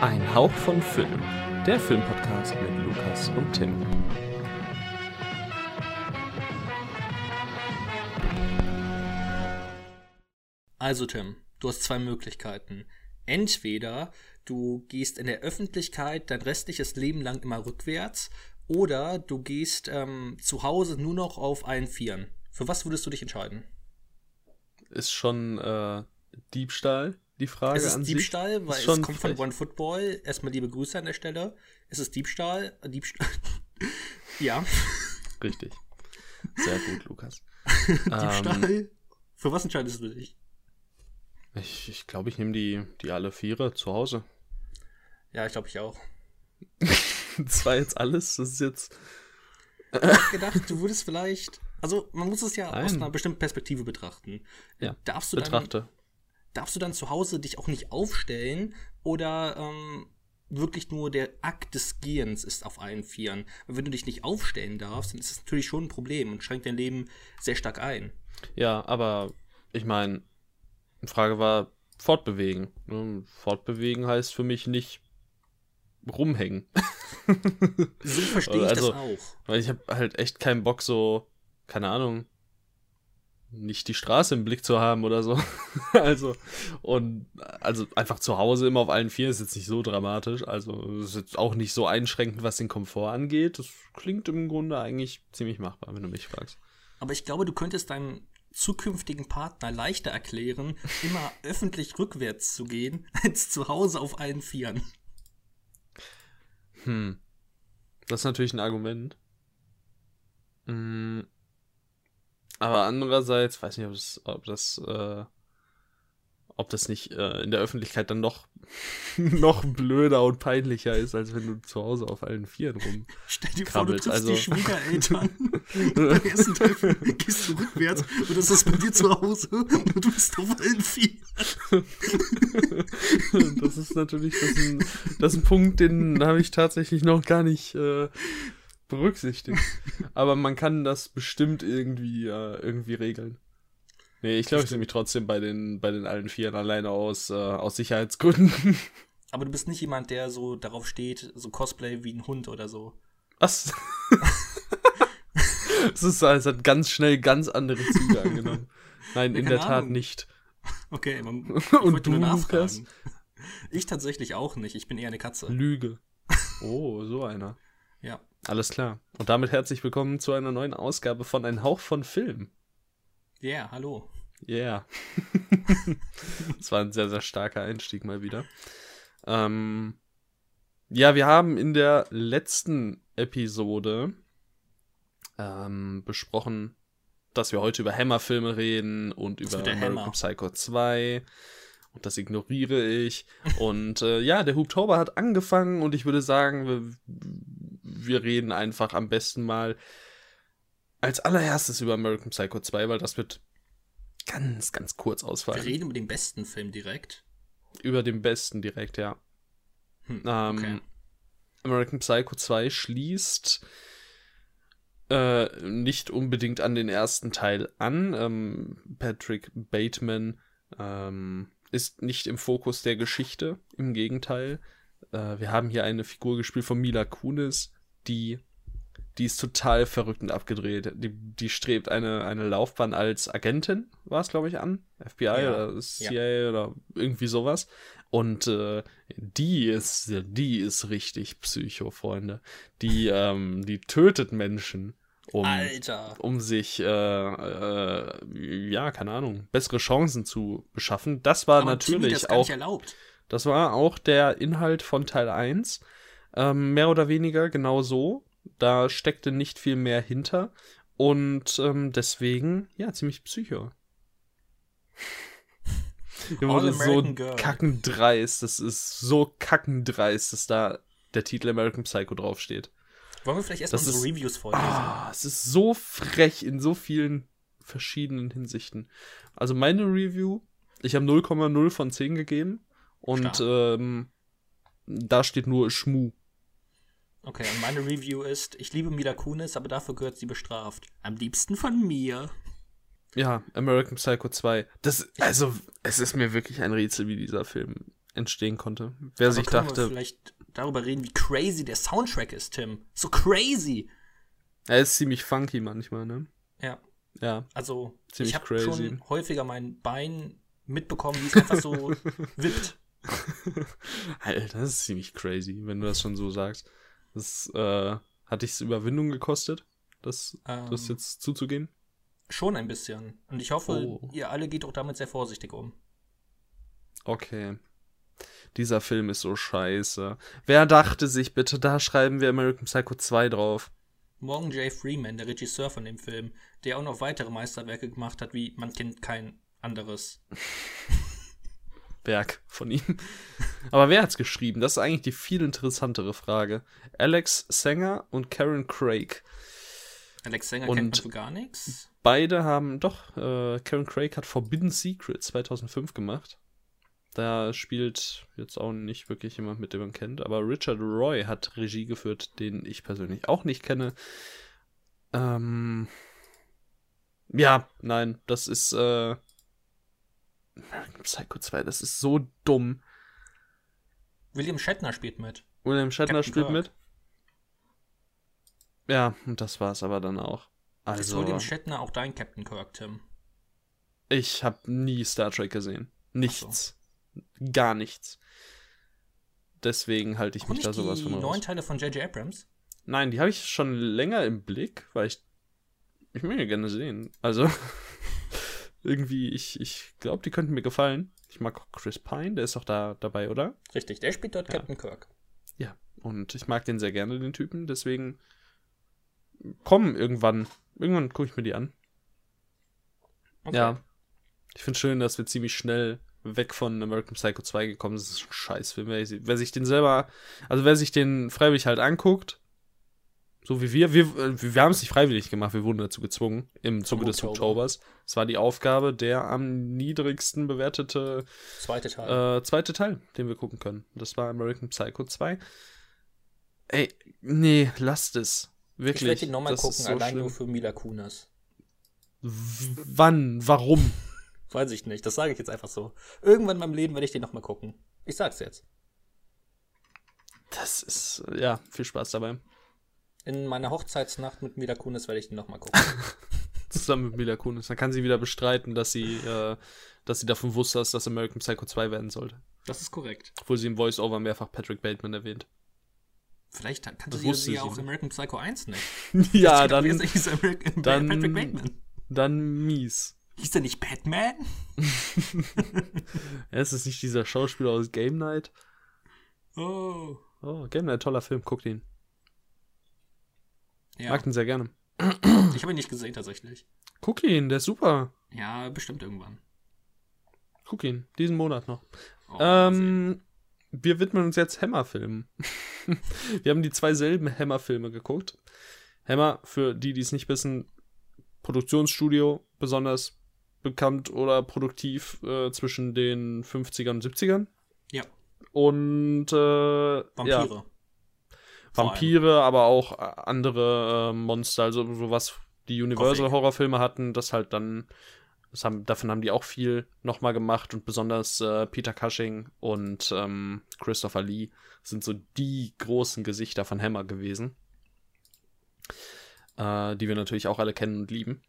Ein Hauch von Film, der Filmpodcast mit Lukas und Tim. Also Tim, du hast zwei Möglichkeiten. Entweder du gehst in der Öffentlichkeit dein restliches Leben lang immer rückwärts oder du gehst ähm, zu Hause nur noch auf allen Vieren. Für was würdest du dich entscheiden? Ist schon äh, Diebstahl die Frage Es ist an Diebstahl, sich? weil Ist es kommt von. One Football. Erstmal liebe Grüße an der Stelle. Es ist Diebstahl. äh, Diebstahl. ja. Richtig. Sehr gut, Lukas. Diebstahl. Ähm, Für was entscheidest du dich? ich ich glaube, ich nehme die, die alle Viere zu Hause. Ja, ich glaube ich auch. Das war jetzt alles. Das ist jetzt. Ich hab gedacht, du würdest vielleicht. Also, man muss es ja aus Nein. einer bestimmten Perspektive betrachten. Ja, Darfst du dann Betrachte. Darfst du dann zu Hause dich auch nicht aufstellen oder ähm, wirklich nur der Akt des Gehens ist auf allen Vieren? Und wenn du dich nicht aufstellen darfst, dann ist das natürlich schon ein Problem und schränkt dein Leben sehr stark ein. Ja, aber ich meine, die Frage war fortbewegen. ne? Fortbewegen heißt für mich nicht rumhängen. So verstehe ich Also- das auch. Weil ich habe halt echt keinen Bock, so, keine Ahnung, nicht die Straße im Blick zu haben oder so. also, und also einfach zu Hause immer auf allen vier ist jetzt nicht so dramatisch. Also, es ist jetzt auch nicht so einschränkend, was den Komfort angeht. Das klingt im Grunde eigentlich ziemlich machbar, wenn du mich fragst. Aber ich glaube, du könntest deinem zukünftigen Partner leichter erklären, immer öffentlich rückwärts zu gehen, als zu Hause auf allen Vieren. Hm. Das ist natürlich ein Argument. Mm. Aber andererseits, weiß nicht, ob das, ob das, äh, ob das nicht äh, in der Öffentlichkeit dann noch, noch blöder und peinlicher ist, als wenn du zu Hause auf allen Vieren rum. Stell dir vor, du Krabbelst, triffst also- die Schwiegereltern. Beim ersten Treffen gehst du rückwärts und das ist bei dir zu Hause und du bist auf allen Vieren. das ist natürlich das ist ein, das ist ein Punkt, den habe ich tatsächlich noch gar nicht äh, berücksichtigt. Aber man kann das bestimmt irgendwie, äh, irgendwie regeln. Nee, ich glaube, ich nehme mich trotzdem bei den, bei den allen Vieren alleine aus, äh, aus Sicherheitsgründen. Aber du bist nicht jemand, der so darauf steht, so Cosplay wie ein Hund oder so. Was? Es ist, es hat ganz schnell ganz andere Züge angenommen. Nein, Ja, in der Tat Ahnung. nicht. Okay, man, Und du. Lukas? Ich tatsächlich auch nicht. Ich bin eher eine Katze. Lüge. Oh, so einer. Ja. Alles klar. Und damit herzlich willkommen zu einer neuen Ausgabe von Ein Hauch von Film. Ja, yeah, hallo. Yeah. das war ein sehr, sehr starker Einstieg mal wieder. Ähm, ja, wir haben in der letzten Episode ähm, besprochen, dass wir heute über Hammer-Filme reden und über American Hammer. Psycho 2. Und das ignoriere ich. Und äh, ja, der Hubtober hat angefangen und ich würde sagen, wir, wir reden einfach am besten mal als allererstes über American Psycho 2, weil das wird ganz, ganz kurz Wir ausfallen. reden über den besten Film direkt. Über den besten direkt, ja. Hm, Ähm, okay. American Psycho 2 schließt äh, nicht unbedingt an den ersten Teil an. Ähm, Patrick Bateman ähm, ist nicht im Fokus der Geschichte, im Gegenteil. Äh, wir haben hier eine Figur gespielt von Mila Kunis, die, die ist total verrückt und abgedreht. Die, die strebt eine, eine Laufbahn als Agentin, war es, glaube ich, an. FBI Ja, oder CIA oder irgendwie sowas. Und äh, die ist, die ist richtig Psycho, Freunde. Die, ähm, die tötet Menschen, um, um sich, äh, äh, ja, keine Ahnung, bessere Chancen zu beschaffen. Das war Aber Timmy, natürlich das ist gar auch, das war auch der Inhalt von Teil 1. Ähm, mehr oder weniger genau so. Da steckte nicht viel mehr hinter. Und ähm, deswegen, ja, ziemlich psycho. All wurde so Girl. kackendreist. Das ist so kackendreist, dass da der Titel American Psycho draufsteht. Wollen wir vielleicht erstmal Das unsere ist- Reviews vorlesen? Ah, es ist so frech in so vielen verschiedenen Hinsichten. Also meine Review, ich habe 0,0 von 10 gegeben und ähm, da steht nur Schmu. Okay, und meine Review ist, ich liebe Mila Kunis, aber dafür gehört sie bestraft. Am liebsten von mir. Ja, American Psycho 2. Das, also, es ist mir wirklich ein Rätsel, wie dieser Film entstehen konnte. Wer Aber sich dachte, Wir vielleicht darüber reden, wie crazy der Soundtrack ist, Tim. So crazy. er ist ziemlich funky manchmal, ne? Ja. Ja. Also, Ziemlich ich habe schon häufiger mein Bein mitbekommen, wie es einfach so wippt. Alter, das ist ziemlich crazy, wenn du das schon so sagst. Das äh, hat dich Überwindung gekostet, das, das Ähm. jetzt zuzugeben? Schon ein bisschen. Und ich hoffe, Oh. ihr alle geht auch damit sehr vorsichtig um. Okay. Dieser Film ist so scheiße. Wer dachte sich bitte, da schreiben wir American Psycho 2 drauf? Morgan J. Freeman, der Regisseur von dem Film, der auch noch weitere Meisterwerke gemacht hat, wie Man kennt kein anderes. Werk von ihm. Aber wer hat's geschrieben? Das ist eigentlich die viel interessantere Frage. Alex Sanger und Karen Craig. Alex Sänger Und- kennt man gar nichts. Beide haben, doch, äh, Karen Craig hat Forbidden Secret 2005 gemacht. Da spielt jetzt auch nicht wirklich jemand mit, den man kennt. Aber Richard Roy hat Regie geführt, den ich persönlich auch nicht kenne. Ähm, ja, nein, das ist äh, American Psycho 2, das ist so dumm. William Shatner spielt mit. William Shatner Captain spielt Kirk. mit. Ja, und das war's aber dann auch. ist Also, William Shatner auch dein Captain Kirk, Tim? ich habe nie Star Trek gesehen. Nichts. Gar nichts. Deswegen halte ich Auch mich da sowas die von neuen raus. Teile von J.J. Abrams? Nein, die habe ich schon länger im Blick, weil ich ich will die gerne sehen. Also irgendwie ich ich glaube, die könnten mir gefallen. Ich mag auch Chris Pine, der ist auch da dabei, oder? Richtig, der spielt dort Ja. Captain Kirk. Ja, und ich mag den sehr gerne, den Typen, deswegen kommen irgendwann. Irgendwann gucke ich mir die an. Okay. Ja. Ich finde schön, dass wir ziemlich schnell weg von American Psycho 2 gekommen sind. Das ist ein Scheißfilm. Wer, wer sich den selber, also wer sich den freiwillig halt anguckt, so wie wir, wir, äh, wir haben es nicht freiwillig gemacht, wir wurden dazu gezwungen im Zuge des. Oktobers. Es war die Aufgabe, der am niedrigsten bewertete Zweite Teil. äh, zweite Teil, den wir gucken können. Das war American Psycho 2. Ey, nee, lasst es. Wirklich. ich werde ihn nochmal gucken, so allein schlimm. nur für Mila Kunis. W- Wann? Warum? Weiß ich nicht, das sage ich jetzt einfach so. Irgendwann in meinem Leben werde ich den nochmal gucken. Ich sag's jetzt. Das ist, ja, viel Spaß dabei. In meiner Hochzeitsnacht mit Mila Kunis werde ich den nochmal gucken. Zusammen mit Mila Kunis. Dann kann sie wieder bestreiten, dass sie, äh, dass sie davon wusste, dass das American Psycho 2 werden sollte. Das ist korrekt. Obwohl sie im Voice-Over mehrfach Patrick Bateman erwähnt. Vielleicht kannte Das sie, ja auch nicht. American Psycho 1 nicht. ja, dann, er hieß American dann- Patrick Bateman. dann mies. Hieß der nicht Batman? Ja, ist es nicht dieser Schauspieler aus Game Night? Oh. Oh, Game Night, toller Film, guckt ihn. Ja, Mag den sehr gerne. ich habe ihn nicht gesehen tatsächlich. Guck ihn, der ist super. Ja, bestimmt irgendwann. Guck ihn, diesen Monat noch. Oh. Ähm, wir widmen uns jetzt Hammer-Filmen. wir haben die zwei selben Hammer-Filme geguckt. Hammer, für die, die es nicht wissen, Produktionsstudio, besonders bekannt oder produktiv äh, zwischen den 50ern und 70ern. Ja, Und äh, Vampire. Ja. Vampire, aber auch äh, andere äh, Monster, also sowas, die Universal Gothic. Horrorfilme hatten, das halt dann, das haben, davon haben die auch viel nochmal gemacht und besonders äh, Peter Cushing und ähm, Christopher Lee sind so die großen Gesichter von Hammer gewesen, äh, die wir natürlich auch alle kennen und lieben.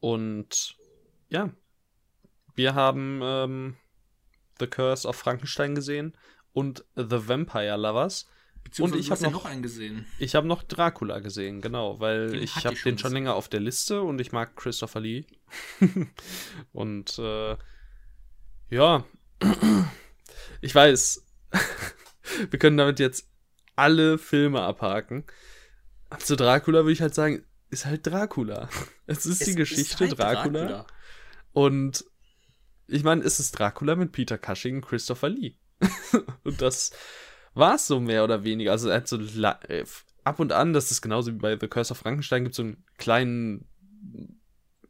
Und ja, wir haben ähm, The Curse of Frankenstein gesehen und The Vampire Lovers. Und ich du hast hab ja noch- noch einen gesehen. Ich habe noch Dracula gesehen, genau, weil Den ich habe den schon länger auf der Liste und ich mag Christopher Lee. und äh, ja, ich weiß, wir können damit jetzt alle Filme abhaken. Zu Dracula würde ich halt sagen, ist halt Dracula. Es ist die Es Geschichte ist halt Dracula. Und ich meine, es ist Dracula mit Peter Cushing und Christopher Lee. und das war es so mehr oder weniger. Also er hat so äh, ab und an, das ist genauso wie bei The Curse of Frankenstein, gibt so einen kleinen,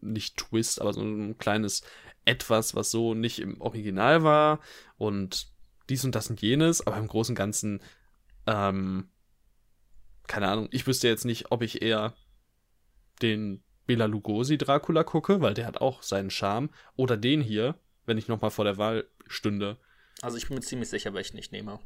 nicht Twist, aber so ein kleines Etwas, was so nicht im Original war und dies und das und jenes, aber im Großen und Ganzen, ähm, keine Ahnung, ich wüsste jetzt nicht, ob ich eher den Bela Lugosi Dracula gucke, weil der hat auch seinen Charme, oder den hier, wenn ich nochmal vor der Wahl stünde. Also ich bin mir ziemlich sicher, welchen ich nehme.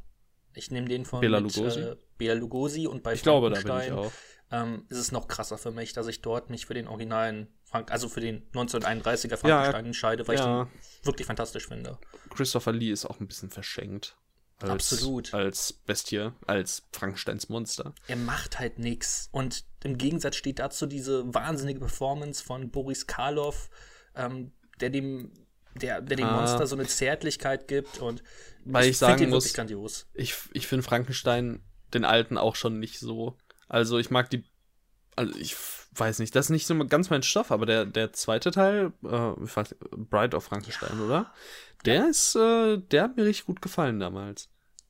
Ich nehme den von Bela mit, Lugosi? Äh, Bela Lugosi und bei Ich glaube, da bin ich Frankenstein, auch. ähm, ist es noch krasser für mich, dass ich dort mich für den originalen, Frank also für den 1931er Ja, Frankenstein entscheide, weil ja. ich den wirklich fantastisch finde. Christopher Lee ist auch ein bisschen verschenkt. Als, Absolut. Als Bestie, als Frankensteins Monster. Er macht halt nichts. Und im Gegensatz steht dazu diese wahnsinnige Performance von Boris Karloff, ähm, der dem, der, der dem Ah. Monster so eine Zärtlichkeit gibt. Und Weil ich find sagen den muss- wirklich grandios. Ich, ich finde Frankenstein, den alten, auch schon nicht so. Also ich mag die. Also ich weiß nicht, das ist nicht so ganz mein Stoff, aber der, der zweite Teil, äh, ich weiß, Bride of Frankenstein, oder? Der ist, äh, der hat mir richtig gut gefallen damals.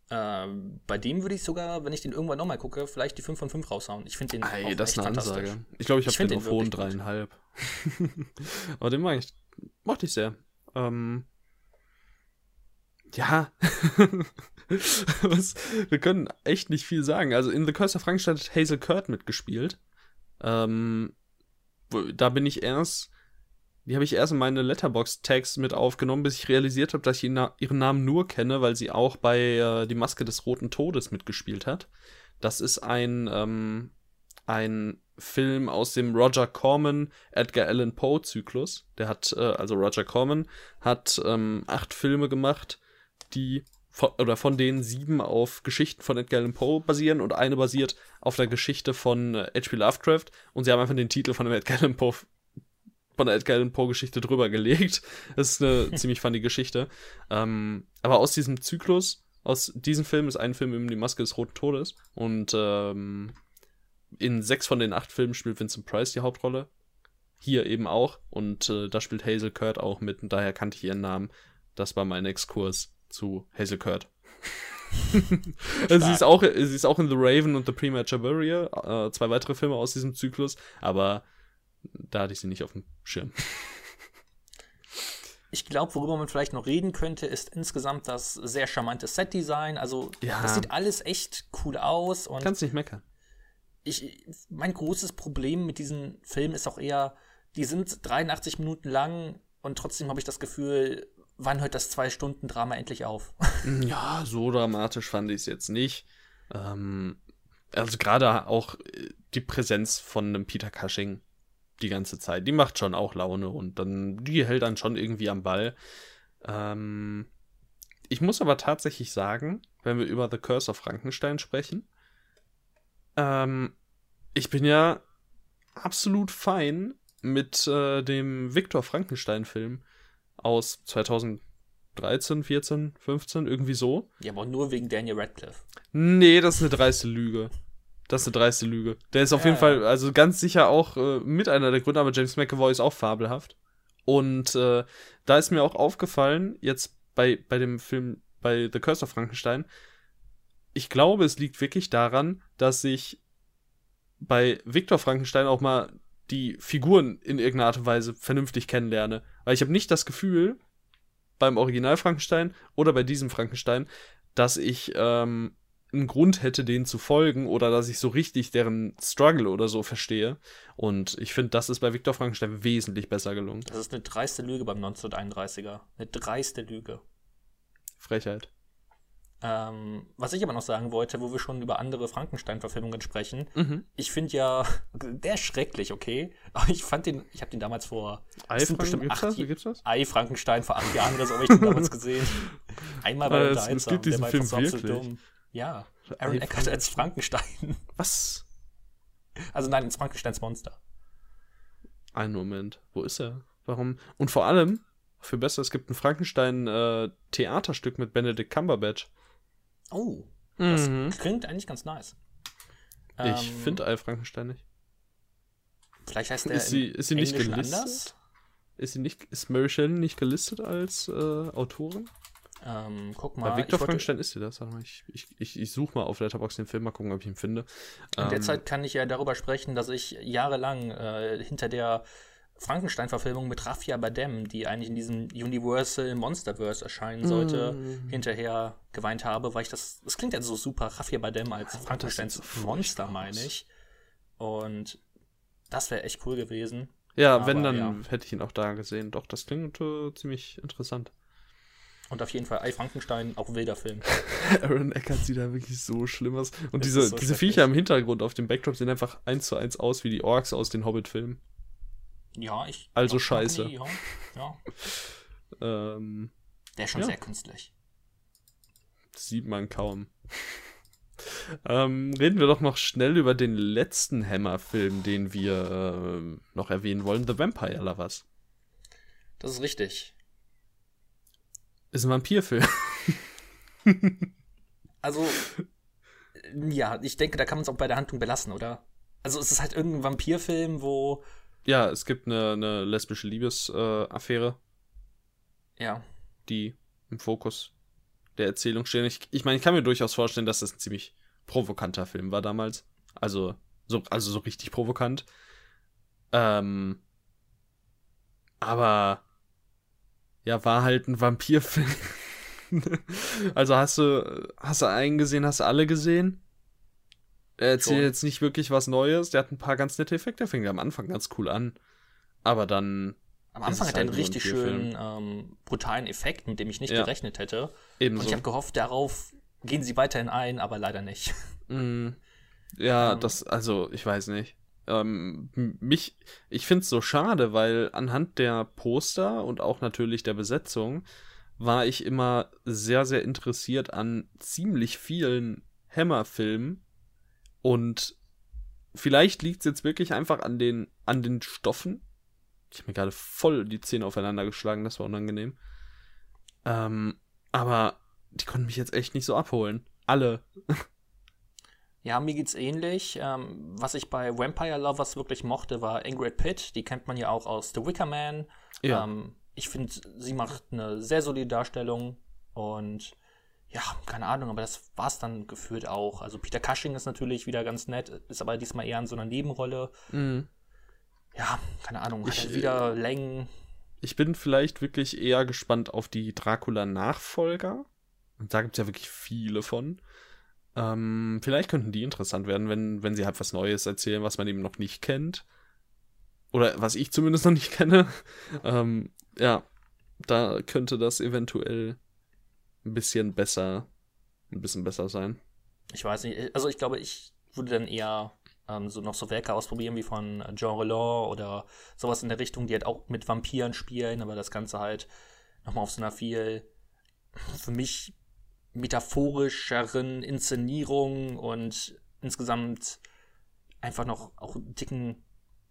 Ähm, bei dem würde ich sogar, wenn ich den irgendwann nochmal gucke, vielleicht die 5 von 5 raushauen. Ich finde den auch das ist eine. Ansage. Ich glaube, ich Ich habe den auf hohen dreieinhalb. aber den mag ich, mochte ich sehr. Ähm, ja. Was, wir können echt nicht viel sagen. Also in The Curse of Frankenstein hat Hazel Kurt mitgespielt. Ähm, da bin ich erst, die habe ich erst in meine Letterbox-Tags mit aufgenommen, bis ich realisiert habe, dass ich ihren Namen nur kenne, weil sie auch bei äh, Die Maske des Roten Todes mitgespielt hat. Das ist ein, ähm, ein Film aus dem Roger Corman Edgar Allan Poe Zyklus. Der hat, äh, also Roger Corman hat ähm, acht Filme gemacht, die von, oder von denen sieben auf Geschichten von Edgar Allan Poe basieren und eine basiert auf der Geschichte von äh, H.P. Lovecraft und sie haben einfach den Titel von dem Edgar Allan Poe von der Edgar Allan Poe Geschichte drüber gelegt. Das ist eine ziemlich funny Geschichte. Ähm, aber aus diesem Zyklus, aus diesem Film ist ein Film eben die Maske des Roten Todes und ähm, in sechs von den acht Filmen spielt Vincent Price die Hauptrolle. Hier eben auch. Und äh, da spielt Hazel Kurt auch mit. Und daher kannte ich ihren Namen. Das war mein Exkurs zu Hazel Kurt. sie, ist auch, sie ist auch in The Raven und The Premature Burial. Äh, zwei weitere Filme aus diesem Zyklus. Aber da hatte ich sie nicht auf dem Schirm. Ich glaube, worüber man vielleicht noch reden könnte, ist insgesamt das sehr charmante Set-Design. Also, Ja. das sieht alles echt cool aus. Und Kannst nicht meckern. Ich, mein großes Problem mit diesen Filmen ist auch eher, die sind 83 Minuten lang und trotzdem habe ich das Gefühl, wann hört das Zwei-Stunden-Drama endlich auf? Ja, so dramatisch fand ich es jetzt nicht. Ähm, also gerade auch äh, die Präsenz von einem Peter Cushing die ganze Zeit, die macht schon auch Laune und dann, die hält dann schon irgendwie am Ball. Ähm, ich muss aber tatsächlich sagen, wenn wir über The Curse of Frankenstein sprechen, ähm, ich bin ja absolut fein mit äh, dem Victor Frankenstein-Film aus 2013, 14, 15, irgendwie so. ja, aber nur wegen Daniel Radcliffe. Nee, das ist eine dreiste Lüge. Das ist eine dreiste Lüge. Der ist auf Ja, jeden Fall, also ganz sicher auch äh, mit einer der Gründe, aber James McAvoy ist auch fabelhaft. Und äh, da ist mir auch aufgefallen, jetzt bei, bei dem Film, bei The Curse of Frankenstein, ich glaube, es liegt wirklich daran, dass ich bei Victor Frankenstein auch mal die Figuren in irgendeiner Art und Weise vernünftig kennenlerne. Weil ich habe nicht das Gefühl, beim Original Frankenstein oder bei diesem Frankenstein, dass ich ähm, einen Grund hätte, denen zu folgen oder dass ich so richtig deren Struggle oder so verstehe. Und ich finde, das ist bei Viktor Frankenstein wesentlich besser gelungen. Das ist eine dreiste Lüge beim 1931er. Eine dreiste Lüge. Frechheit. Ähm, was ich aber noch sagen wollte, wo wir schon über andere Frankenstein-Verfilmungen sprechen, Mhm. ich finde ja, der ist schrecklich, okay? Aber ich fand den, ich habe den damals vor. Ei, sind bestimmt gibt's acht das? Wie gibt's das? Ei Frankenstein vor acht Jahren oder so habe ich den damals gesehen. Einmal war Äh, es- es gibt diesen der war Film absolut wirklich. dumm. Ja, Aaron Eckert als Frankenstein. Was? Also nein, ins Frankensteins Monster. Einen Moment. Wo ist er? Warum? Und vor allem, für besser, es gibt ein Frankenstein-Theaterstück mit Benedict Cumberbatch. Oh, das Mhm. klingt eigentlich ganz nice. Ich Ähm, finde Ei Frankenstein nicht. Vielleicht heißt der Ist sie, ist sie nicht gelistet? anders. Ist sie nicht, ist Mary Shelley nicht gelistet als äh, Autorin? Ähm, guck mal. Bei Victor Frankenstein ist sie das. Warte mal, Ich, ich, ich, ich suche mal auf Letterboxd den Film, mal gucken, ob ich ihn finde. In der Ähm, Zeit kann ich ja darüber sprechen, dass ich jahrelang äh, hinter der Frankenstein-Verfilmung mit Raffia Badem, die eigentlich in diesem Universal Monsterverse erscheinen sollte, Mm. hinterher geweint habe, weil ich das, das klingt ja so super, Raffia Badem als Alter, Frankensteins das Monster, meine ich. Und das wäre echt cool gewesen. Ja, Aber wenn, dann ja. hätte ich ihn auch da gesehen. Doch, das klingt äh, ziemlich interessant. Und auf jeden Fall Ei Frankenstein, auch wilder Film. Aaron Eckert sieht da wirklich so schlimm aus. Und diese, so diese Viecher im Hintergrund auf dem Backdrop sehen einfach eins zu eins aus wie die Orks aus den Hobbit-Filmen. Ja, ich. Also scheiße. Nie, ja. ja. ähm, Der ist schon ja. sehr künstlich. sieht man kaum. ähm, reden wir doch noch schnell über den letzten Hammer-Film, den wir äh, noch erwähnen wollen: The Vampire Lovers. Das ist richtig. Ist ein Vampirfilm. also, ja, ich denke, da kann man es auch bei der Handlung belassen, oder? Also, es ist halt irgendein Vampirfilm, wo. Ja, es gibt eine, eine lesbische Liebesaffäre. Äh, ja. Die im Fokus der Erzählung stehen. Ich, ich meine, ich kann mir durchaus vorstellen, dass das ein ziemlich provokanter Film war damals. Also so, also so richtig provokant. Ähm, aber ja, war halt ein Vampirfilm. also hast du, hast du einen gesehen, hast du alle gesehen? Er erzählt jetzt nicht wirklich was Neues. Der hat ein paar ganz nette Effekte. Der fängt am Anfang ganz cool an. Aber dann. Am Anfang hat er halt einen richtig schönen, ähm, brutalen Effekt, mit dem ich nicht ja. gerechnet hätte. Ebenso. Und ich habe gehofft, darauf gehen sie weiterhin ein, aber leider nicht. Mm. Ja, ähm. das, also, ich weiß nicht ähm, mich, ich finde es so schade, weil anhand der Poster und auch natürlich der Besetzung war ich immer sehr, sehr interessiert an ziemlich vielen Hammer-Filmen und vielleicht liegt es jetzt wirklich einfach an den, an den Stoffen. Ich habe mir gerade voll die Zähne aufeinander geschlagen, das war unangenehm. Ähm, aber die konnten mich jetzt echt nicht so abholen. Alle. Ja, mir geht's ähnlich. Ähm, was ich bei Vampire Lovers wirklich mochte, war Ingrid Pitt. Die kennt man ja auch aus The Wicker Man. Ja. Ähm, ich finde, sie macht eine sehr solide Darstellung und ja, keine Ahnung, aber das war's dann gefühlt auch. Also Peter Cushing ist natürlich wieder ganz nett, ist aber diesmal eher in so einer Nebenrolle. Mhm. Ja, keine Ahnung, hat ich, wieder äh, Längen. Ich bin vielleicht wirklich eher gespannt auf die Dracula-Nachfolger. Und da gibt's ja wirklich viele von. Ähm, vielleicht könnten die interessant werden, wenn, wenn sie halt was Neues erzählen, was man eben noch nicht kennt. Oder was ich zumindest noch nicht kenne. ähm, ja, da könnte das eventuell ein bisschen besser, ein bisschen besser sein. Ich weiß nicht, also ich glaube, ich würde dann eher ähm, so noch so Werke ausprobieren wie von Jean Roland oder sowas in der Richtung, die halt auch mit Vampiren spielen, aber das Ganze halt nochmal auf so einer viel für mich metaphorischeren Inszenierung und insgesamt einfach noch auch dicken.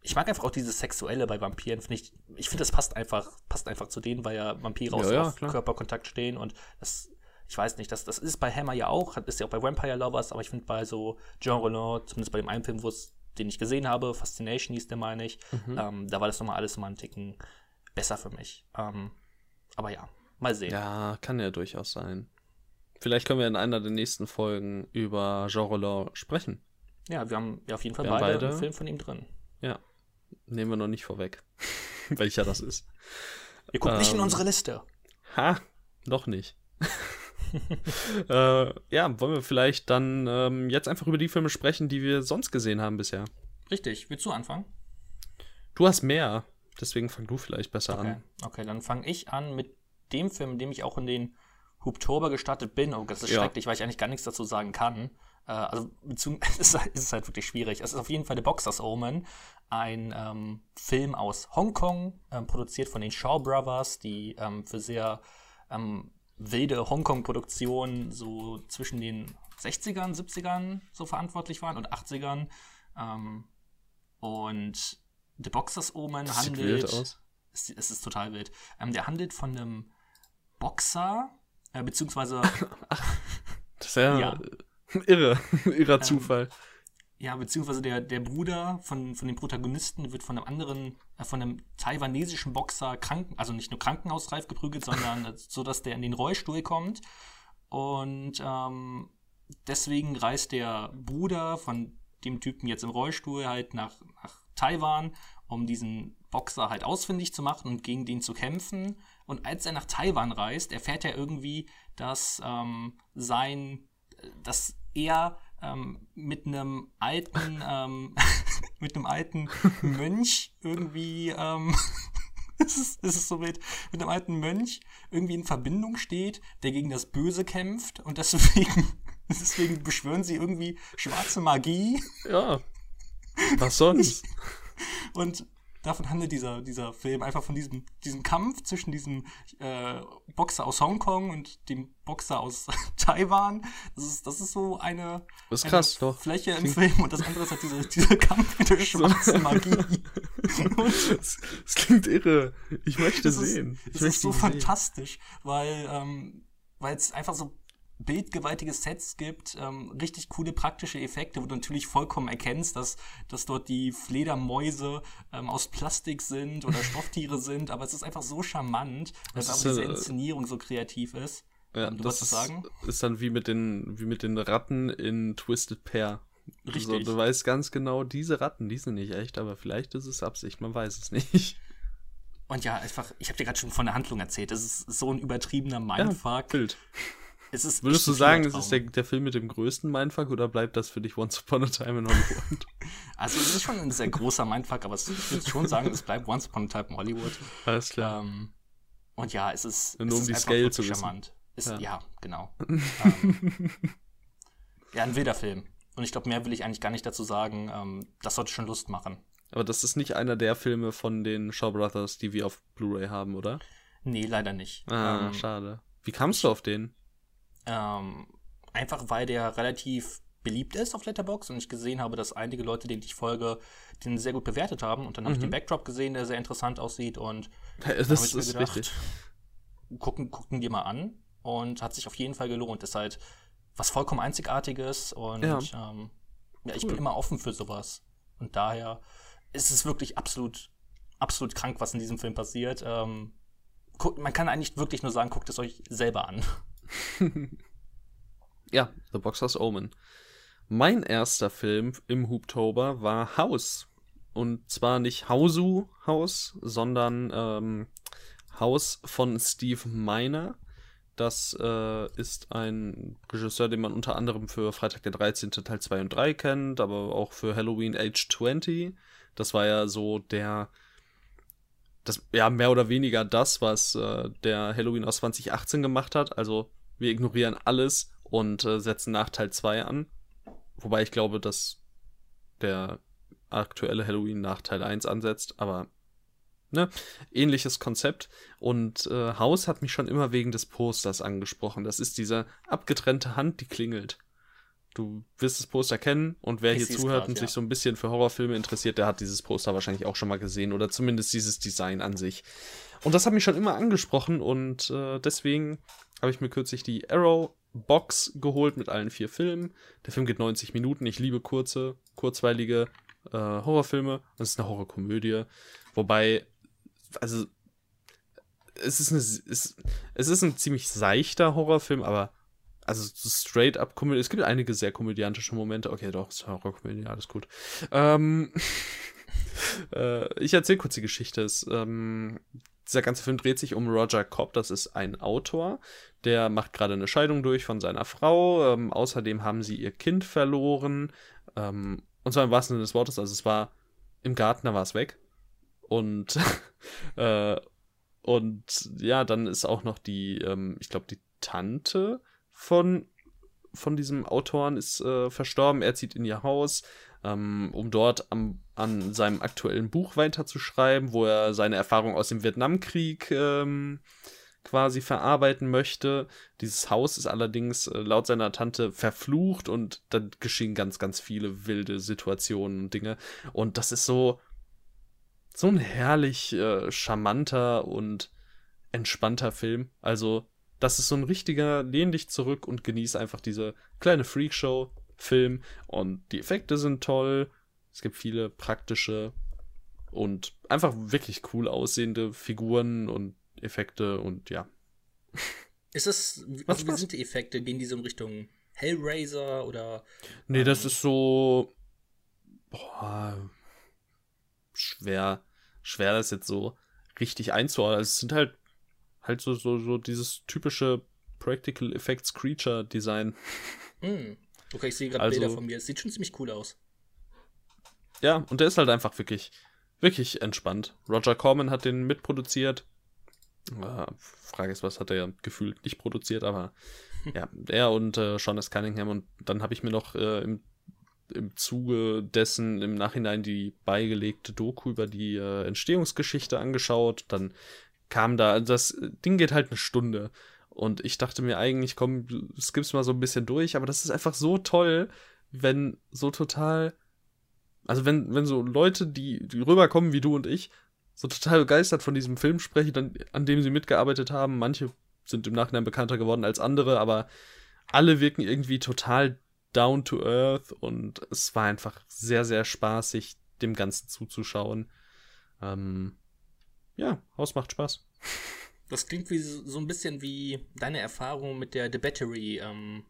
Ich mag einfach auch dieses Sexuelle bei Vampiren, finde ich. Ich finde, das passt einfach, passt einfach zu denen, weil ja Vampire ja, ja, auf klar. Körperkontakt stehen und das, ich weiß nicht, das, das ist bei Hammer ja auch, ist ja auch bei Vampire Lovers, aber ich finde bei so Jean Roland, zumindest bei dem einen Film, wo es, den ich gesehen habe, Fascination hieß der, meine ich, mhm. ähm, da war das nochmal alles mal einen Ticken besser für mich. Ähm, aber ja, mal sehen. Ja, kann ja durchaus sein. Vielleicht können wir in einer der nächsten Folgen über Jean Roland sprechen. Ja, wir haben ja auf jeden Fall beide, beide einen Film von ihm drin. Ja. Nehmen wir noch nicht vorweg, welcher das ist. Ihr guckt ähm, nicht in ähm, unsere Liste. Ha, noch nicht. äh, ja, wollen wir vielleicht dann ähm, jetzt einfach über die Filme sprechen, die wir sonst gesehen haben bisher. Richtig, willst du anfangen? Du hast mehr, deswegen fang du vielleicht besser okay. an. Okay, dann fange ich an mit dem Film, in dem ich auch in den Hubtober gestartet bin. Oh, das ist ja. schrecklich, weil ich eigentlich gar nichts dazu sagen kann. Äh, also es ist halt wirklich schwierig. Es ist auf jeden Fall The Boxers Omen, ein ähm, Film aus Hongkong, ähm, produziert von den Shaw Brothers, die ähm, für sehr ähm, wilde Hongkong-Produktionen so zwischen den 60ern, 70ern so verantwortlich waren und 80ern. Ähm, und The Boxers Omen das handelt. Sieht wild aus. Es, es ist total wild. Ähm, der handelt von einem Boxer, äh, beziehungsweise. das ist ja, ja. irre, irrer ähm, Zufall. Ja, beziehungsweise der, der Bruder von, von dem Protagonisten wird von einem anderen, äh, von einem taiwanesischen Boxer kranken, also nicht nur krankenhausreif geprügelt, sondern so, dass der in den Rollstuhl kommt. Und ähm, deswegen reist der Bruder von dem Typen jetzt im Rollstuhl halt nach, nach Taiwan, um diesen Boxer halt ausfindig zu machen und gegen den zu kämpfen. Und als er nach Taiwan reist, erfährt er irgendwie, dass ähm, sein, dass er ähm, mit einem alten, ähm, mit einem alten Mönch irgendwie ähm, es, ist, es ist so mit, mit einem alten Mönch irgendwie in Verbindung steht, der gegen das Böse kämpft und deswegen, deswegen beschwören sie irgendwie schwarze Magie. Ja. Was sonst? Und davon handelt dieser, dieser Film einfach von diesem, diesem Kampf zwischen diesem äh, Boxer aus Hongkong und dem Boxer aus Taiwan. Das ist, das ist so eine, das ist eine krass, doch. Fläche im Film und das andere ist halt dieser, dieser Kampf mit der schwarzen Magie. das, das, klingt irre. Ich möchte das sehen. Ist, ich das ist so fantastisch, weil ähm, weil es einfach so bildgewaltige Sets gibt, ähm, richtig coole praktische Effekte, wo du natürlich vollkommen erkennst, dass, dass dort die Fledermäuse ähm, aus Plastik sind oder Stofftiere sind, aber es ist einfach so charmant, dass auch diese Inszenierung so kreativ ist. Ja, ähm, du das was sagen? ist dann wie mit den, wie mit den Ratten in Twisted Pair. Richtig. So, du weißt ganz genau, diese Ratten, die sind nicht echt, aber vielleicht ist es Absicht, man weiß es nicht. Und ja, einfach, ich habe dir gerade schon von der Handlung erzählt, es ist so ein übertriebener Mindfuck. Ja, Bild. Würdest du sagen, es ist der, der Film mit dem größten Mindfuck oder bleibt das für dich Once Upon a Time in Hollywood? also es ist schon ein sehr großer Mindfuck, aber ich würde schon sagen, es bleibt Once Upon a Time in Hollywood. Alles klar. Ähm, und ja, es ist, Nur es um ist die einfach Scale zu charmant. Ist, Ja. ja. genau. ähm, ja, ein wilder Film. Und ich glaube, mehr will ich eigentlich gar nicht dazu sagen. Ähm, das sollte schon Lust machen. Aber das ist nicht einer der Filme von den Shaw Brothers, die wir auf Blu-ray haben, oder? Nee, leider nicht. Ah, ähm, schade. Wie kamst du auf den? Ähm, einfach weil der relativ beliebt ist auf Letterboxd und ich gesehen habe, dass einige Leute, denen ich folge, den sehr gut bewertet haben. Und dann habe ich Mhm. den Backdrop gesehen, der sehr interessant aussieht und Das ich mir ist gedacht, richtig. gucken, gucken die mal an und hat sich auf jeden Fall gelohnt. Ist halt was vollkommen Einzigartiges und Ja. ähm, ja, ich Cool. bin immer offen für sowas. Und daher ist es wirklich absolut, absolut krank, was in diesem Film passiert. Ähm, guckt, man kann eigentlich wirklich nur sagen, guckt es euch selber an. Ja, The Boxer's Omen. Mein erster Film im Hooptober war House. Und zwar nicht Hausu Haus, sondern ähm, Haus von Steve Miner. Das äh, ist ein Regisseur, den man unter anderem für Freitag der 13. Teil 2 und 3 kennt, aber auch für Halloween Age 20. Das war ja so der, das, ja, mehr oder weniger das, was äh, der Halloween aus 2018 gemacht hat. Also wir ignorieren alles und äh, setzen nach Teil 2 an. Wobei ich glaube, dass der aktuelle Halloween nach Teil 1 ansetzt, aber ne, ähnliches Konzept. Und äh, Haus hat mich schon immer wegen des Posters angesprochen. Das ist diese abgetrennte Hand, die klingelt. Du wirst das Poster kennen und wer Ich hier zuhört grad, und ja. sich so ein bisschen für Horrorfilme interessiert, der hat dieses Poster wahrscheinlich auch schon mal gesehen oder zumindest dieses Design an sich. Und das hat mich schon immer angesprochen und äh, deswegen habe ich mir kürzlich die Arrow Box geholt mit allen vier Filmen. Der Film geht 90 Minuten. Ich liebe kurze, kurzweilige äh, Horrorfilme. Das ist eine Horrorkomödie. Wobei, also, es ist, eine, es, es ist ein ziemlich seichter Horrorfilm, aber also so straight up Komödie. Es gibt einige sehr komödiantische Momente. Okay, doch, es ist Horrorkomödie, alles gut. Ähm, äh, ich erzähle kurz die Geschichte. Es, ähm, dieser ganze Film dreht sich um Roger Cobb. Das ist ein Autor, der macht gerade eine Scheidung durch von seiner Frau. Ähm, außerdem haben sie ihr Kind verloren. Ähm, und zwar im wahrsten Sinne des Wortes. Also es war im Garten, da war es weg. Und äh, und ja, dann ist auch noch die, ähm, ich glaube, die Tante von, von diesem Autoren ist äh, verstorben. Er zieht in ihr Haus, ähm, um dort am, an seinem aktuellen Buch weiterzuschreiben, wo er seine Erfahrung aus dem Vietnamkrieg ähm, quasi verarbeiten möchte. Dieses Haus ist allerdings äh, laut seiner Tante verflucht und dann geschehen ganz, ganz viele wilde Situationen und Dinge. Und das ist so, so ein herrlich äh, charmanter und entspannter Film. Also, das ist so ein richtiger, lehn dich zurück und genieß einfach diese kleine Freakshow-Film. Und die Effekte sind toll. Es gibt viele praktische und einfach wirklich cool aussehende Figuren und Effekte und ja. Ist Macht also wie sind die Effekte? Gehen die so in Richtung Hellraiser oder Nee, das Ähm. ist so. Boah. Schwer. Schwer, das jetzt so richtig einzuordnen. Also es sind halt. Halt so, so, so dieses typische Practical Effects Creature Design. Hm. Okay, ich sehe gerade Also- Bilder von mir. Es sieht schon ziemlich cool aus. Ja, und der ist halt einfach wirklich wirklich entspannt. Roger Corman hat den mitproduziert. Äh, Frage ist, was hat er gefühlt nicht produziert, aber ja, er und äh, Sean S. Cunningham. Und dann habe ich mir noch äh, im, im Zuge dessen im Nachhinein die beigelegte Doku über die äh, Entstehungsgeschichte angeschaut. Dann kam da, also das Ding geht halt eine Stunde. Und ich dachte mir eigentlich, komm, skippst mal so ein bisschen durch, aber das ist einfach so toll, wenn so total, also wenn, wenn so Leute, die, die rüberkommen wie du und ich, so total begeistert von diesem Film sprechen, dann, an dem sie mitgearbeitet haben. Manche sind im Nachhinein bekannter geworden als andere, aber alle wirken irgendwie total down to earth und es war einfach sehr, sehr spaßig, dem Ganzen zuzuschauen. Ähm, ja, Haus macht Spaß. Das klingt wie so ein bisschen wie deine Erfahrung mit der The Battery, ähm,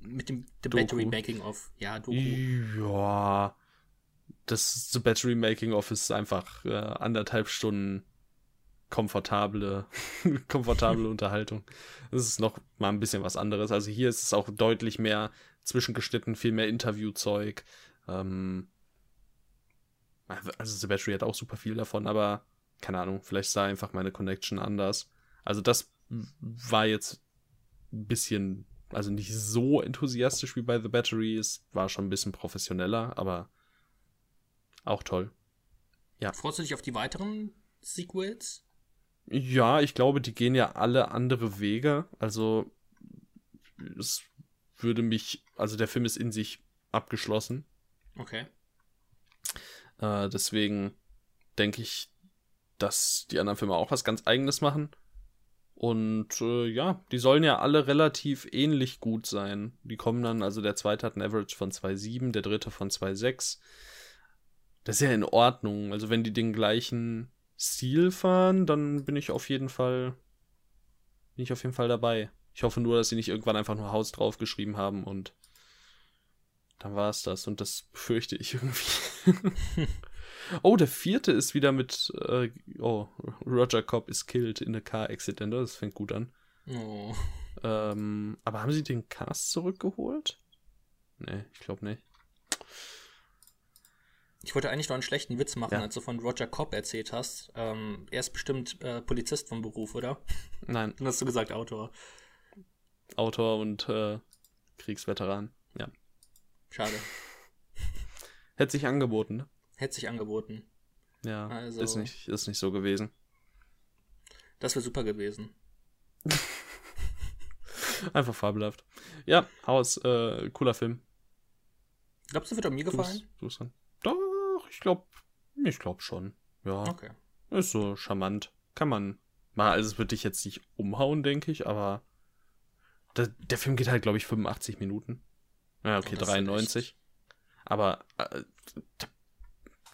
mit dem The Doku. Battery Making of. Ja, Doku. Ja. Das The Battery Making of ist einfach äh, anderthalb Stunden komfortable, komfortable Unterhaltung. Das ist noch mal ein bisschen was anderes. Also hier ist es auch deutlich mehr zwischengeschnitten, viel mehr Interviewzeug. Ähm, also The Battery hat auch super viel davon, aber keine Ahnung, vielleicht sah einfach meine Connection anders. Also das war jetzt ein bisschen, also nicht so enthusiastisch wie bei The Battery, es war schon ein bisschen professioneller, aber auch toll. Ja. Freust du dich auf die weiteren Sequels? Ja, ich glaube, die gehen ja alle andere Wege. Also es würde mich, also der Film ist in sich abgeschlossen. Okay. Äh, deswegen denke ich, dass die anderen Filme auch was ganz eigenes machen. Und äh, ja, die sollen ja alle relativ ähnlich gut sein. Die kommen dann, also der zweite hat ein Average von 2,7, der dritte von 2,6. Das ist ja in Ordnung. Also wenn die den gleichen Stil fahren, dann bin ich auf jeden Fall, bin ich auf jeden Fall dabei. Ich hoffe nur, dass sie nicht irgendwann einfach nur Haus draufgeschrieben haben und dann war es das. Und das befürchte ich irgendwie. Oh, der vierte ist wieder mit äh, oh, Roger Cobb is killed in a car accident. Das fängt gut an. Oh. Ähm, aber haben sie den Cast zurückgeholt? Nee, ich glaube nicht. Ich wollte eigentlich noch einen schlechten Witz machen, ja. als du von Roger Cobb erzählt hast. Ähm, er ist bestimmt äh, Polizist vom Beruf, oder? Nein. Dann hast du gesagt Autor. Autor und äh, Kriegsveteran, ja. Schade. Hätte sich angeboten, ne? Hätte sich angeboten. Ja, also, ist, nicht, ist nicht so gewesen. Das wäre super gewesen. Einfach fabelhaft. Ja, Haus, äh, cooler Film. Glaubst du, wird er mir gefallen? Du bist, Doch, ich glaube, ich glaube schon. Ja. Okay. Ist so charmant. Kann man mal, also es wird dich jetzt nicht umhauen, denke ich, aber der, der Film geht halt, glaube ich, 85 Minuten. Ja, okay, oh, 93. Aber äh,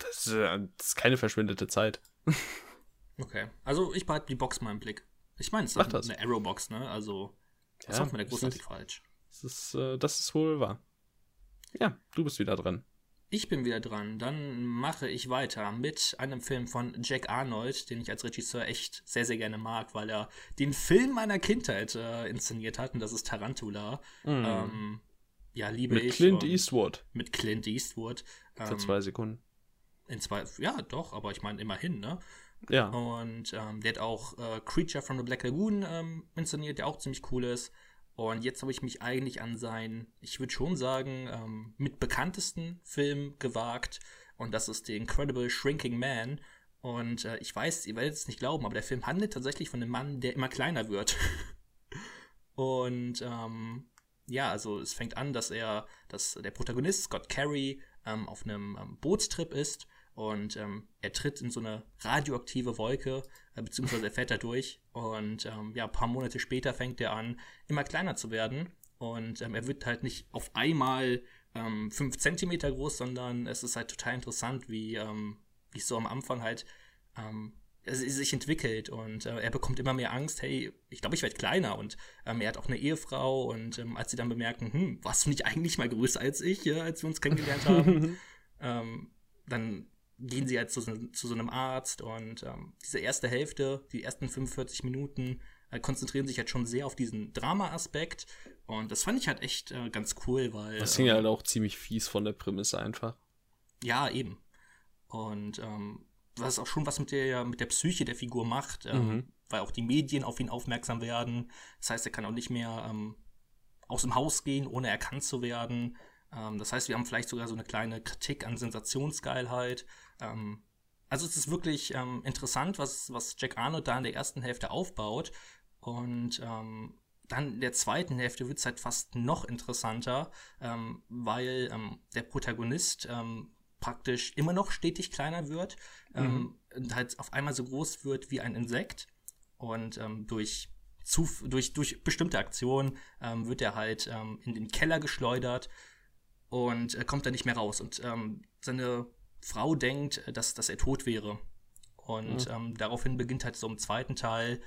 das ist, äh, das ist keine verschwendete Zeit. okay. Also ich behalte die Box mal im Blick. Ich meine, es ist eine Arrow-Box, ne? Also, das ja, macht mir da großartig falsch. Das ist, äh, das ist wohl wahr. Ja, du bist wieder dran. Ich bin wieder dran. Dann mache ich weiter mit einem Film von Jack Arnold, den ich als Regisseur echt sehr, sehr gerne mag, weil er den Film meiner Kindheit äh, inszeniert hat, und das ist Tarantula. Mm. Ähm, ja, liebe mit ich. Clint Eastwood. Mit Clint Eastwood. Für ähm, zwei Sekunden. In zwei, ja, doch, aber ich meine immerhin, ne? Ja. Und ähm, der hat auch äh, Creature from the Black Lagoon ähm, inszeniert, der auch ziemlich cool ist. Und jetzt habe ich mich eigentlich an seinen, ich würde schon sagen, ähm, mit bekanntesten Film gewagt. Und das ist The Incredible Shrinking Man. Und äh, ich weiß, ihr werdet es nicht glauben, aber der Film handelt tatsächlich von einem Mann, der immer kleiner wird. und ähm, ja, also es fängt an, dass er, dass der Protagonist Scott Carey ähm, auf einem ähm, Bootstrip ist und ähm, er tritt in so eine radioaktive Wolke, äh, beziehungsweise er fährt da durch. Und ähm, ja, ein paar Monate später fängt er an, immer kleiner zu werden. Und ähm, er wird halt nicht auf einmal ähm, fünf Zentimeter groß, sondern es ist halt total interessant, wie, ähm, wie es so am Anfang halt ähm, sich entwickelt und äh, er bekommt immer mehr Angst, hey, ich glaube, ich werde kleiner und ähm, er hat auch eine Ehefrau und ähm, als sie dann bemerken, hm, warst du nicht eigentlich mal größer als ich, ja, als wir uns kennengelernt haben, ähm, dann gehen sie halt zu, zu so einem Arzt und ähm, diese erste Hälfte, die ersten 45 Minuten, äh, konzentrieren sich halt schon sehr auf diesen Drama-Aspekt und das fand ich halt echt äh, ganz cool, weil. Das ging ähm, halt auch ziemlich fies von der Prämisse einfach. Ja, eben. Und ähm, was auch schon was mit der, mit der Psyche der Figur macht, ähm, mhm. weil auch die Medien auf ihn aufmerksam werden. Das heißt, er kann auch nicht mehr ähm, aus dem Haus gehen, ohne erkannt zu werden. Ähm, das heißt, wir haben vielleicht sogar so eine kleine Kritik an Sensationsgeilheit. Ähm, also es ist wirklich ähm, interessant, was, was Jack Arnold da in der ersten Hälfte aufbaut. Und ähm, dann in der zweiten Hälfte wird es halt fast noch interessanter, ähm, weil ähm, der Protagonist ähm, praktisch immer noch stetig kleiner wird ähm, mhm. und halt auf einmal so groß wird wie ein Insekt. Und ähm, durch, zu, durch, durch bestimmte Aktionen ähm, wird er halt in den Keller geschleudert und äh, kommt dann nicht mehr raus. Und seine Frau denkt, dass, dass er tot wäre. Und mhm. daraufhin beginnt halt so im zweiten Teil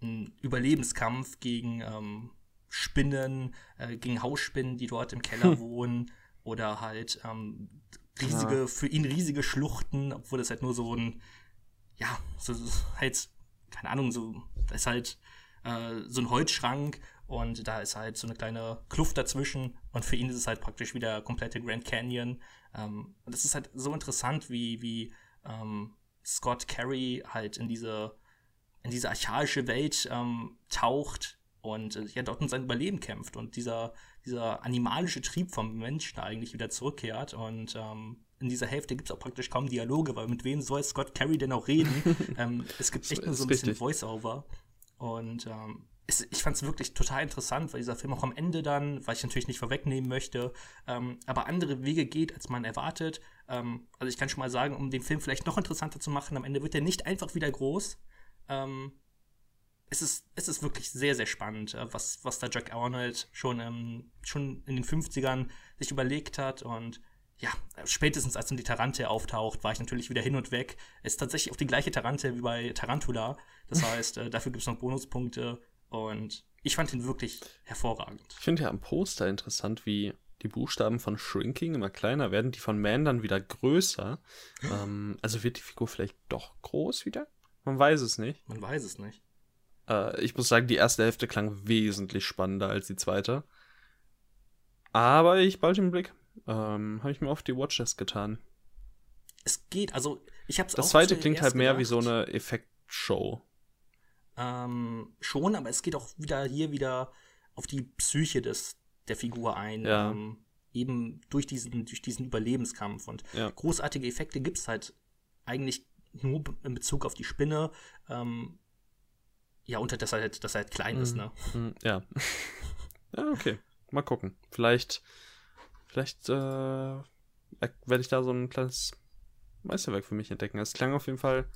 ein Überlebenskampf gegen ähm, Spinnen, äh, gegen Hausspinnen, die dort im Keller hm. wohnen, oder halt ähm, riesige, ja. für ihn riesige Schluchten, obwohl das halt nur so ein, ja, so, halt, keine Ahnung, so, da ist halt äh, so ein Holzschrank und da ist halt so eine kleine Kluft dazwischen und für ihn ist es halt praktisch wie der komplette Grand Canyon. Ähm, und das ist halt so interessant, wie, wie ähm, Scott Carey halt in diese in diese archaische Welt ähm, taucht und äh, ja dort um sein Überleben kämpft und dieser, dieser animalische Trieb vom Menschen eigentlich wieder zurückkehrt und ähm, in dieser Hälfte gibt es auch praktisch kaum Dialoge, weil mit wem soll Scott Carey denn auch reden? ähm, es gibt echt nur so ein bisschen Voice-Over und ähm, es, ich fand es wirklich total interessant, weil dieser Film auch am Ende dann, weil ich natürlich nicht vorwegnehmen möchte, ähm, aber andere Wege geht, als man erwartet. Ähm, also ich kann schon mal sagen, um den Film vielleicht noch interessanter zu machen, am Ende wird er nicht einfach wieder groß, ähm, es ist, es ist wirklich sehr, sehr spannend, äh, was, was da Jack Arnold schon, schon in den 50ern sich überlegt hat. Und ja, spätestens als dann die Tarante auftaucht, war ich natürlich wieder hin und weg. Es ist tatsächlich auch die gleiche Tarante wie bei Tarantula. Das heißt, äh, dafür gibt es noch Bonuspunkte. Und ich fand ihn wirklich hervorragend. Ich finde ja am Poster interessant, wie die Buchstaben von Shrinking immer kleiner werden, die von Man dann wieder größer. ähm, also wird die Figur vielleicht doch groß wieder? Man weiß es nicht. Man weiß es nicht. Äh, ich muss sagen, die erste Hälfte klang wesentlich spannender als die zweite. Aber ich bald im Blick. Ähm, habe ich mir auf die Watchlist getan. Es geht, also ich habe es Das zweite klingt halt mehr gedacht. wie so eine Effektshow. Ähm, schon, aber es geht auch wieder hier wieder auf die Psyche des, der Figur ein. Ja. Ähm, eben durch diesen, durch diesen Überlebenskampf. Und ja. großartige Effekte gibt es halt eigentlich nur in Bezug auf die Spinne. Ähm, ja, und dass er halt, dass er halt klein mhm. ist, ne? Mhm, ja. ja, okay. Mal gucken. Vielleicht, vielleicht äh, werde ich da so ein kleines Meisterwerk für mich entdecken. Es klang auf jeden Fall,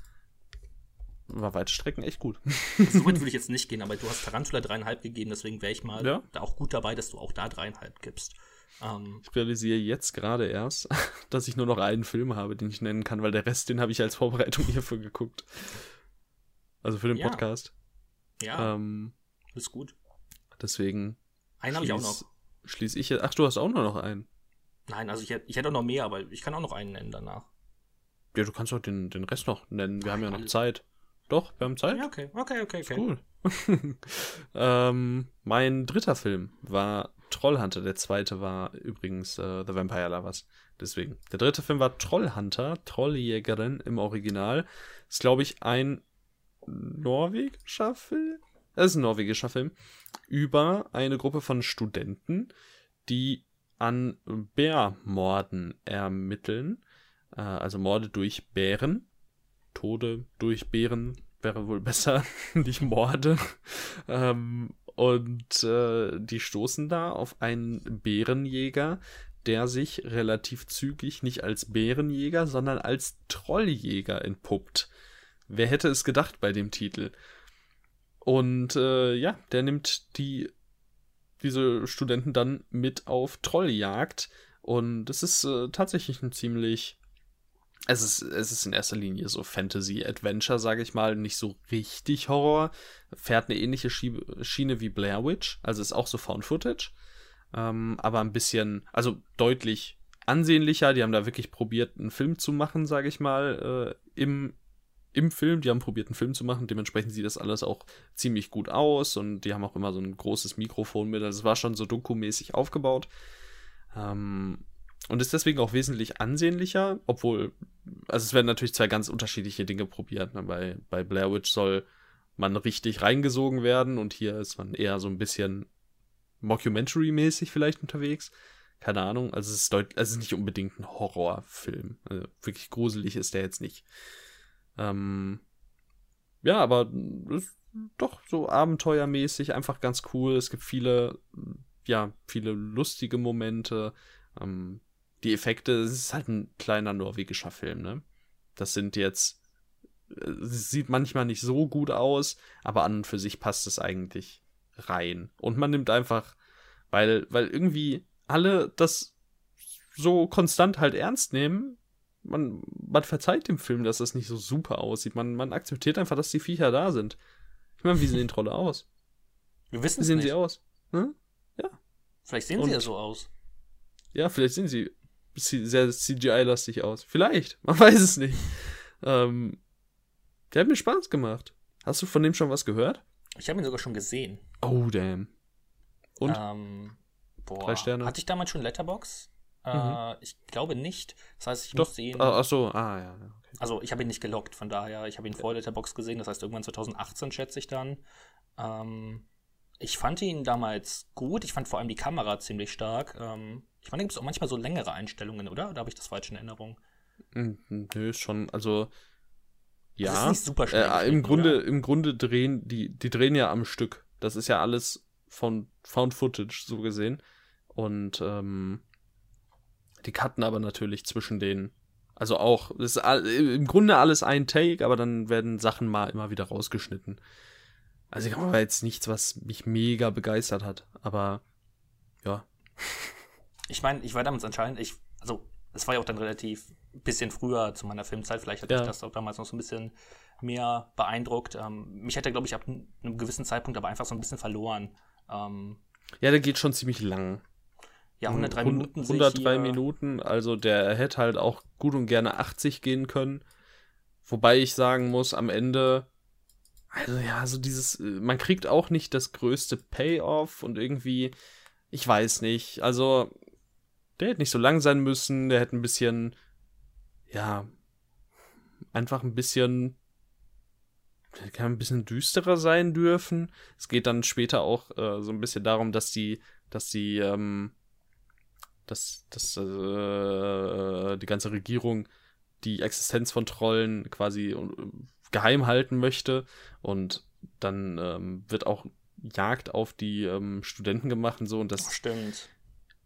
war weite Strecken echt gut. so weit würde ich jetzt nicht gehen, aber du hast Tarantula dreieinhalb gegeben, deswegen wäre ich mal ja? da auch gut dabei, dass du auch da dreieinhalb gibst. Ähm, ich realisiere jetzt gerade erst, dass ich nur noch einen Film habe, den ich nennen kann, weil der Rest, den habe ich als Vorbereitung hierfür geguckt. Also für den ja. Podcast. Ja. Ähm, ist gut. Deswegen. Einen habe ich auch noch. Schließe ich. Ach, du hast auch nur noch einen. Nein, also ich hätte, ich hätte auch noch mehr, aber ich kann auch noch einen nennen danach. Ja, du kannst auch den, den Rest noch nennen. Wir Ach, haben ja noch Zeit. Doch, wir haben Zeit. Ja, okay, okay, okay, okay. Cool. ähm, mein dritter Film war Trollhunter. Der zweite war übrigens äh, The Vampire Lovers. Deswegen. Der dritte Film war Trollhunter, Trolljägerin im Original. Ist, glaube ich, ein norwegischer Film. Es ist ein norwegischer Film. Über eine Gruppe von Studenten, die an Bärmorden ermitteln. Äh, also Morde durch Bären. Tode durch Bären wäre wohl besser, nicht Morde. ähm, und äh, die stoßen da auf einen Bärenjäger, der sich relativ zügig nicht als Bärenjäger, sondern als Trolljäger entpuppt. Wer hätte es gedacht bei dem Titel? Und äh, ja, der nimmt die diese Studenten dann mit auf Trolljagd und es ist äh, tatsächlich ein ziemlich es ist, es ist in erster Linie so Fantasy-Adventure, sage ich mal, nicht so richtig Horror. Fährt eine ähnliche Schiene wie Blair Witch, also ist auch so Found-Footage, ähm, aber ein bisschen, also deutlich ansehnlicher. Die haben da wirklich probiert, einen Film zu machen, sage ich mal, äh, im, im Film. Die haben probiert, einen Film zu machen. Dementsprechend sieht das alles auch ziemlich gut aus und die haben auch immer so ein großes Mikrofon mit. Also es war schon so dokumäßig aufgebaut. Ähm, und ist deswegen auch wesentlich ansehnlicher, obwohl, also es werden natürlich zwei ganz unterschiedliche Dinge probiert. Ne? Bei, bei Blair Witch soll man richtig reingesogen werden und hier ist man eher so ein bisschen Mockumentary-mäßig vielleicht unterwegs. Keine Ahnung, also es ist, deut also es ist nicht unbedingt ein Horrorfilm. Also wirklich gruselig ist der jetzt nicht. Ähm, ja, aber ist doch so abenteuermäßig, einfach ganz cool. Es gibt viele, ja, viele lustige Momente. Ähm, die Effekte, es ist halt ein kleiner norwegischer Film, ne? Das sind jetzt, es sieht manchmal nicht so gut aus, aber an und für sich passt es eigentlich rein. Und man nimmt einfach, weil, weil irgendwie alle das so konstant halt ernst nehmen, man, man verzeiht dem Film, dass das nicht so super aussieht. Man, man akzeptiert einfach, dass die Viecher da sind. Ich meine, wie sehen die Trolle aus? Wir wissen Wie sehen nicht. sie aus? Hm? Vielleicht sehen Und- sie ja so aus. Ja, vielleicht sehen sie sehr CGI-lastig aus. Vielleicht. Man weiß es nicht. Ähm, der hat mir Spaß gemacht. Hast du von dem schon was gehört? Ich habe ihn sogar schon gesehen. Oh, damn. Und? Ähm, boah. Drei Sterne. Hatte ich damals schon Letterbox? Äh, Mhm. ich glaube nicht. Das heißt, ich Doch. muss sehen. Ah, ach so, ah, ja. Okay. Also ich habe ihn nicht gelockt, von daher, ich habe ihn vor Letterbox gesehen, das heißt irgendwann 2018 schätze ich dann. Ähm, ich fand ihn damals gut, ich fand vor allem die Kamera ziemlich stark. Ähm, ich fand, da gibt es auch manchmal so längere Einstellungen, oder? Oder habe ich das falsch in Erinnerung? Mm, Nö, ist schon, also. Ja. Das ist nicht super schnell Äh, im Grunde, oder? im Grunde drehen, die, die drehen ja am Stück. Das ist ja alles von Found Footage, so gesehen. Und ähm, die cutten aber natürlich zwischen den. Also auch, das ist all, im Grunde alles ein Take, aber dann werden Sachen mal immer wieder rausgeschnitten. Also ich war jetzt nichts, was mich mega begeistert hat. Aber ja. Ich meine, ich war damals anscheinend, ich, also es war ja auch dann relativ ein bisschen früher zu meiner Filmzeit, vielleicht hat Ja. mich das auch damals noch so ein bisschen mehr beeindruckt. Ähm, mich hätte, glaube ich, ab einem gewissen Zeitpunkt aber einfach so ein bisschen verloren. Ähm, Ja, der geht schon ziemlich lang. Ja, 103 Hund- Minuten. sehe ich 103 hier. Minuten, also der hätte halt auch gut und gerne 80 gehen können. Wobei ich sagen muss, am Ende, also ja, so dieses, äh, man kriegt auch nicht das größte Payoff und irgendwie, ich weiß nicht, also der hätte nicht so lang sein müssen, der hätte ein bisschen, ja, einfach ein bisschen, der kann ein bisschen düsterer sein dürfen. Es geht dann später auch äh, so ein bisschen darum, dass die, dass die, ähm, dass, dass äh, die ganze Regierung die Existenz von Trollen quasi geheim halten möchte und dann ähm, wird auch Jagd auf die ähm, Studenten gemacht und so und das, Stimmt.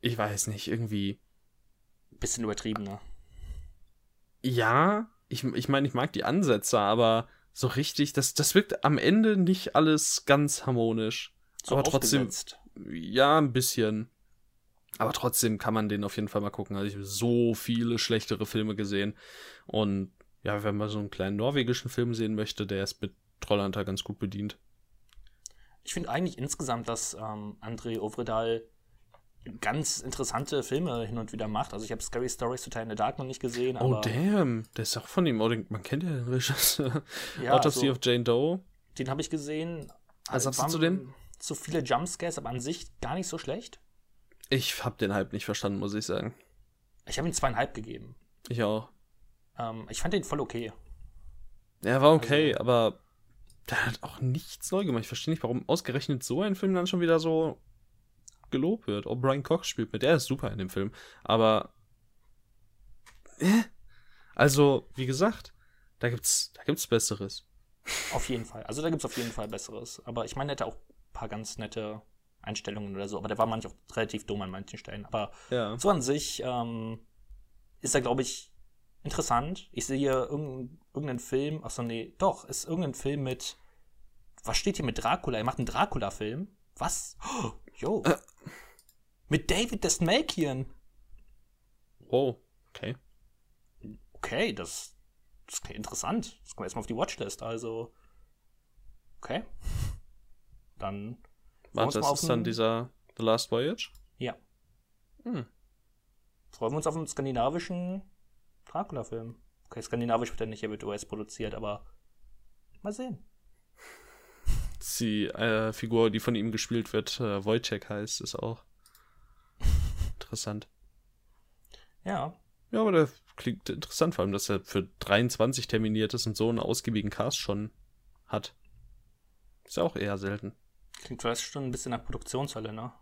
ich weiß nicht, irgendwie, Bisschen übertriebener. ja, ich, ich meine, ich mag die Ansätze, aber so richtig, das, das wirkt am Ende nicht alles ganz harmonisch. So aber trotzdem, ja, ein bisschen. Aber trotzdem kann man den auf jeden Fall mal gucken. Also ich habe so viele schlechtere Filme gesehen. Und ja, wenn man so einen kleinen norwegischen Film sehen möchte, der ist mit Trollhunter ganz gut bedient. Ich finde eigentlich insgesamt, dass ähm, André Ovredal ganz interessante Filme hin und wieder macht. Also ich habe Scary Stories to Tell in the Dark noch nicht gesehen, Oh, damn. Der ist auch von ihm. Oh, man kennt ja den Regisseur. Ja, Autopsy also- of Jane Doe. den habe ich gesehen. Was sagst du dem? So viele Jumpscares, aber an sich gar nicht so schlecht. Ich habe den Hype nicht verstanden, muss ich sagen. Ich habe ihm zweieinhalb gegeben. Ich auch. Ähm, ich fand den voll okay. Er war okay, Also- aber der hat auch nichts neu gemacht. Ich verstehe nicht, warum ausgerechnet so ein Film dann schon wieder so gelobt wird. Oh, Brian Cox spielt mit. Der ist super in dem Film. Aber. Äh? Also, wie gesagt, da gibt's, da gibt's Besseres. Auf jeden Fall. Also da gibt es auf jeden Fall Besseres. Aber ich meine, der hatte auch ein paar ganz nette Einstellungen oder so. Aber der war manchmal auch relativ dumm an manchen Stellen. Aber Ja. so an sich ähm, ist er, glaube ich, interessant. Ich sehe hier irgendeinen, irgendeinen Film. Achso, nee, doch, ist irgendein Film mit. Was steht hier mit Dracula? Er macht einen Dracula-Film. Was? Oh, jo. Äh. Mit David Desmalkian. Wow. Okay. Okay, das, das klingt interessant. Das kommt erstmal auf die Watchlist, also. Okay. Dann. Warte, das ist dann dieser The Last Voyage? Ja. Hm. Freuen wir uns auf einen skandinavischen Dracula-Film. Okay, skandinavisch wird er nicht, er wird US produziert, aber mal sehen. Die äh, Figur, die von ihm gespielt wird, äh, Wojciech heißt, ist auch interessant. Ja. Ja, aber der klingt interessant, vor allem, dass er für 23 terminiert ist und so einen ausgiebigen Cast schon hat. Ist ja auch eher selten. Klingt vielleicht schon ein bisschen nach Produktionshölle, ne?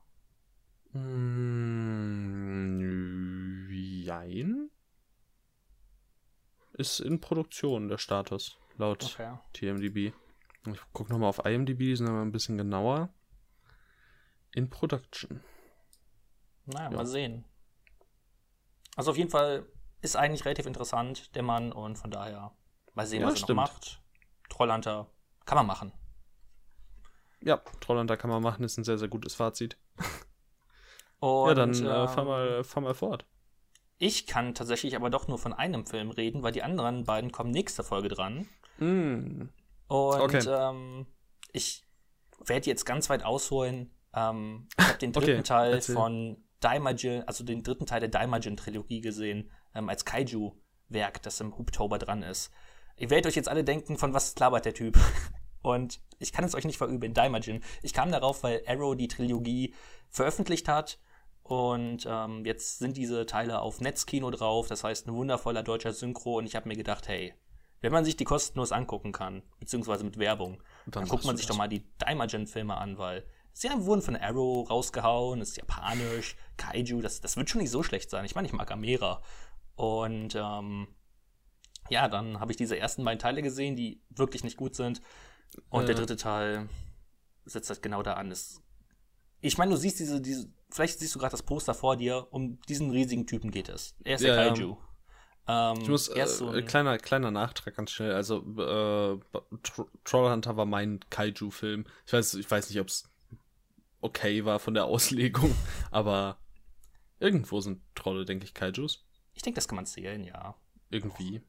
Mm, jein. Ist in Produktion der Status, laut Okay. TMDB. Ich gucke nochmal auf IMDb, die sind aber ein bisschen genauer. In Production. Naja, Ja. mal sehen. Also auf jeden Fall ist eigentlich relativ interessant, der Mann, und von daher mal sehen, Ja, was er stimmt. noch macht. Trollhunter kann man machen. Ja, Trollhunter kann man machen, ist ein sehr, sehr gutes Fazit. Und, ja, dann äh, ähm, fahr, mal, fahr mal fort. Ich kann tatsächlich aber doch nur von einem Film reden, weil die anderen beiden kommen nächste Folge dran. Mm. Und Okay. ähm, ich werde jetzt ganz weit ausholen. Ähm, ich habe den dritten Okay, Teil erzähl. von Daimajin, also den dritten Teil der Daimajin-Trilogie gesehen, ähm, als Kaiju-Werk, das im Hubtober dran ist. Ihr werdet euch jetzt alle denken, von was labert der Typ? Und ich kann es euch nicht verübeln, Daimajin. Ich kam darauf, weil Arrow die Trilogie veröffentlicht hat. Und ähm, jetzt sind diese Teile auf Netzkino drauf. Das heißt, ein wundervoller deutscher Synchro. Und ich habe mir gedacht, hey, wenn man sich die kostenlos angucken kann, beziehungsweise mit Werbung, dann, Dann guckt man sich das. doch mal die Daimajin-Filme an, weil sie wurden von Arrow rausgehauen, ist japanisch, Kaiju, das, das wird schon nicht so schlecht sein. Ich meine, ich mag Amera. Und ähm, ja, dann habe ich diese ersten beiden Teile gesehen, die wirklich nicht gut sind. Und der Äh. dritte Teil setzt halt genau da an. Es, ich meine, du siehst diese, diese, vielleicht siehst du gerade das Poster vor dir, um diesen riesigen Typen geht es. Er ist Ja, der ja. Kaiju. Ähm, Ich muss, ist so äh, ein, kleiner, kleiner Nachtrag ganz schnell. Also, äh, Tro Trollhunter war mein Kaiju-Film. Ich weiß, ich weiß nicht, ob es okay war von der Auslegung, aber irgendwo sind Trolle, denke ich, Kaijus. ich denke, das kann man zählen, ja. Irgendwie.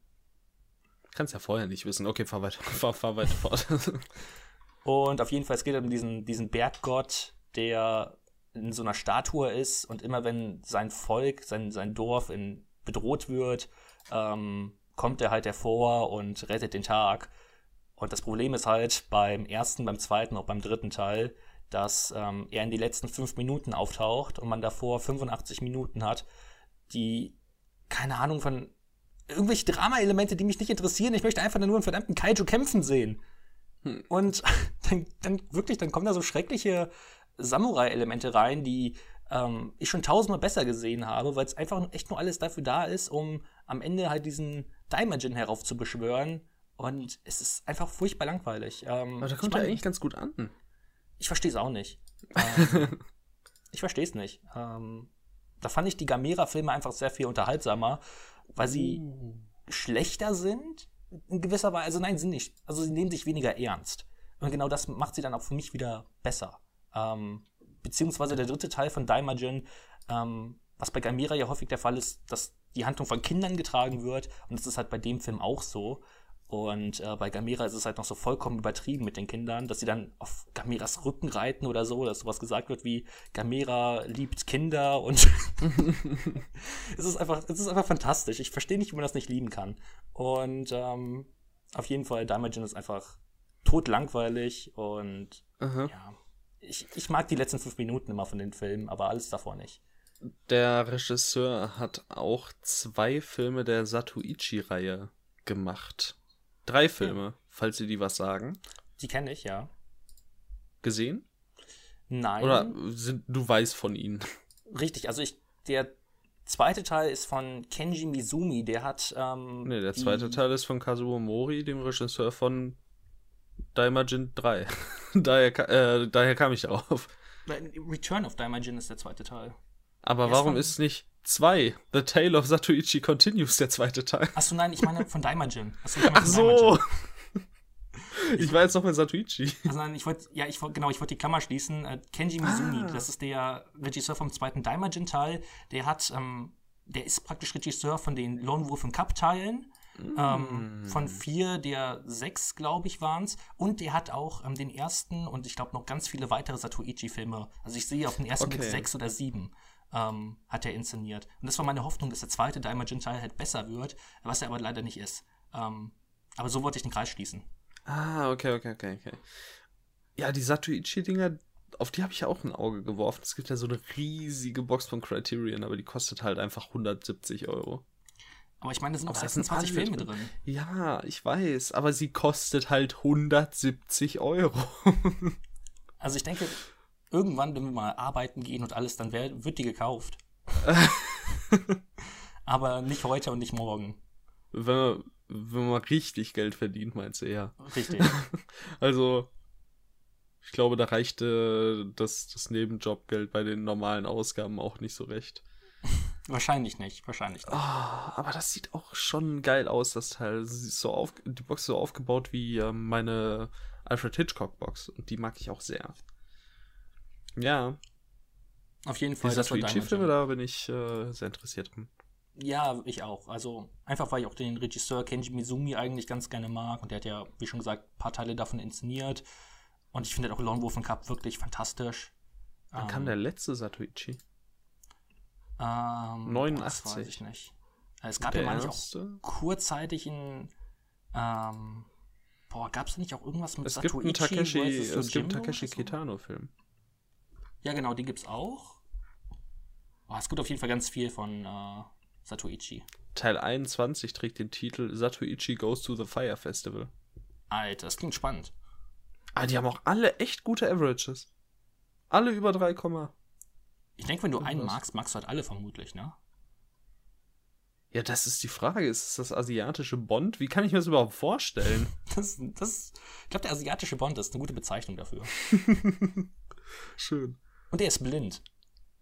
Kannst ja vorher nicht wissen. Okay, fahr weiter, fahr, fahr weiter fort. Und auf jeden Fall, es geht um diesen, diesen Berggott, der in so einer Statue ist und immer wenn sein Volk, sein, sein Dorf in, bedroht wird, ähm, kommt er halt hervor und rettet den Tag. Und das Problem ist halt beim ersten, beim zweiten, auch beim dritten Teil, dass ähm, er in die letzten fünf Minuten auftaucht und man davor 85 Minuten hat, die, keine Ahnung, von irgendwelche Drama-Elemente, die mich nicht interessieren. Ich möchte einfach nur einen verdammten Kaiju kämpfen sehen. Und dann, dann wirklich, dann kommen da so schreckliche Samurai-Elemente rein, die ähm, ich schon tausendmal besser gesehen habe, weil es einfach echt nur alles dafür da ist, um am Ende halt diesen Daimajin heraufzubeschwören. Und es ist einfach furchtbar langweilig. Ähm, Aber da kommt er eigentlich ganz gut an. ich verstehe es auch nicht. Ähm, ich verstehe es nicht. Ähm, da fand ich die Gamera-Filme einfach sehr viel unterhaltsamer, weil sie schlechter sind. In gewisser Weise, also nein, sind nicht. Also sie nehmen sich weniger ernst. Und genau das macht sie dann auch für mich wieder besser. Ähm, beziehungsweise der dritte Teil von Daimajin, ähm, was bei Gamera ja häufig der Fall ist, dass die Handlung von Kindern getragen wird. Und das ist halt bei dem Film auch so. Und äh, bei Gamera ist es halt noch so vollkommen übertrieben mit den Kindern, dass sie dann auf Gameras Rücken reiten oder so, dass sowas gesagt wird wie Gamera liebt Kinder und es ist einfach, es ist einfach fantastisch. Ich verstehe nicht, wie man das nicht lieben kann. Und ähm, auf jeden Fall, Daimajin ist einfach totlangweilig und Aha. ja, ich, ich mag die letzten fünf Minuten immer von den Filmen, aber alles davor nicht. Der Regisseur hat auch zwei Filme der Satuichi-Reihe gemacht. Drei Filme, falls Sie die was sagen. Die kenne ich, ja. Gesehen? Nein. Oder sind, du weißt von ihnen? Richtig, also ich, der zweite Teil ist von Kenji Mizumi, der hat. Ähm, Nee, der zweite Teil ist von Kazuo Mori, dem Regisseur von Daimajin 3. daher, äh, daher kam ich darauf. Return of Daimajin ist der zweite Teil. Aber Der ist warum von- ist nicht 2? The Tale of Satuichi Continues der zweite Teil. Achso, nein, ich meine von Daimajin. Achso, ich Ach so! Daimajin. Ich war jetzt noch bei Satuichi. Also nein, ich wollte, ja, ich wollte, genau, ich wollte die Klammer schließen. Äh, Kenji Mizumi, Ah. das ist der Regisseur vom zweiten Daimajin-Teil. Der hat, ähm, der ist praktisch Regisseur von den Lone Wolf und Cup-Teilen. Ähm, Mm. von vier der sechs, glaube ich, waren es. Und der hat auch ähm, den ersten und ich glaube noch ganz viele weitere Satuichi-Filme. Also ich sehe auf den ersten Blick Okay. sechs oder sieben. Ähm, hat er inszeniert. Und das war meine Hoffnung, dass der zweite Daimajin-Teil halt besser wird, was er aber leider nicht ist. Ähm, aber so wollte ich den Kreis schließen. Ah, okay, okay, okay, okay. Ja, die Satuichi-Dinger, auf die habe ich ja auch ein Auge geworfen. Es gibt ja so eine riesige Box von Criterion, aber die kostet halt einfach 170 Euro. Aber ich meine, da sind auch Aber da sind 26 alle Filme drin. drin. Ja, ich weiß, aber sie kostet halt 170 Euro. Also ich denke, irgendwann, wenn wir mal arbeiten gehen und alles, dann wär, wird die gekauft. Aber nicht heute und nicht morgen. wenn, man, wenn man richtig Geld verdient, meinst du eher. Richtig. Also, ich glaube, da reichte das, das Nebenjobgeld bei den normalen Ausgaben auch nicht so recht. wahrscheinlich nicht, wahrscheinlich nicht. Ah, aber das sieht auch schon geil aus, das Teil. Ist so auf, die Box ist so aufgebaut wie ähm, meine Alfred Hitchcock Box. Und die mag ich auch sehr. Ja, Auf jeden Fall. das war Satoichi-Filme, Diamond da bin ich äh, sehr interessiert dran. Ja, ich auch. Also einfach, weil ich auch den Regisseur Kenji Mizumi eigentlich ganz gerne mag. Und der hat ja, wie schon gesagt, ein paar Teile davon inszeniert. Und ich finde auch Lone Wolf and Cup wirklich fantastisch. Wann Ähm, kam der letzte Satoichi? Ähm, 89. Das weiß ich nicht. Es gab Der ja mal nicht auch kurzzeitig ein. Ähm, boah, gab es nicht auch irgendwas mit Es gibt einen Satoichi Takeshi, versus es gibt einen Takeshi oder? Kitano-Film. Ja, genau, die gibt's auch. Oh, es gibt auf jeden Fall ganz viel von äh, Satoichi. Teil 21 trägt den Titel Satoichi Goes to the Fire Festival. Alter, das klingt spannend. Ah, die haben auch alle echt gute Averages. Alle über 3, Ich denke, wenn du einen magst, magst du halt alle vermutlich, ne? ja, das ist die Frage. Ist es das asiatische Bond? Wie kann ich mir das überhaupt vorstellen? Das, das, ich glaube, der asiatische Bond ist eine gute Bezeichnung dafür. Schön. Und er ist blind.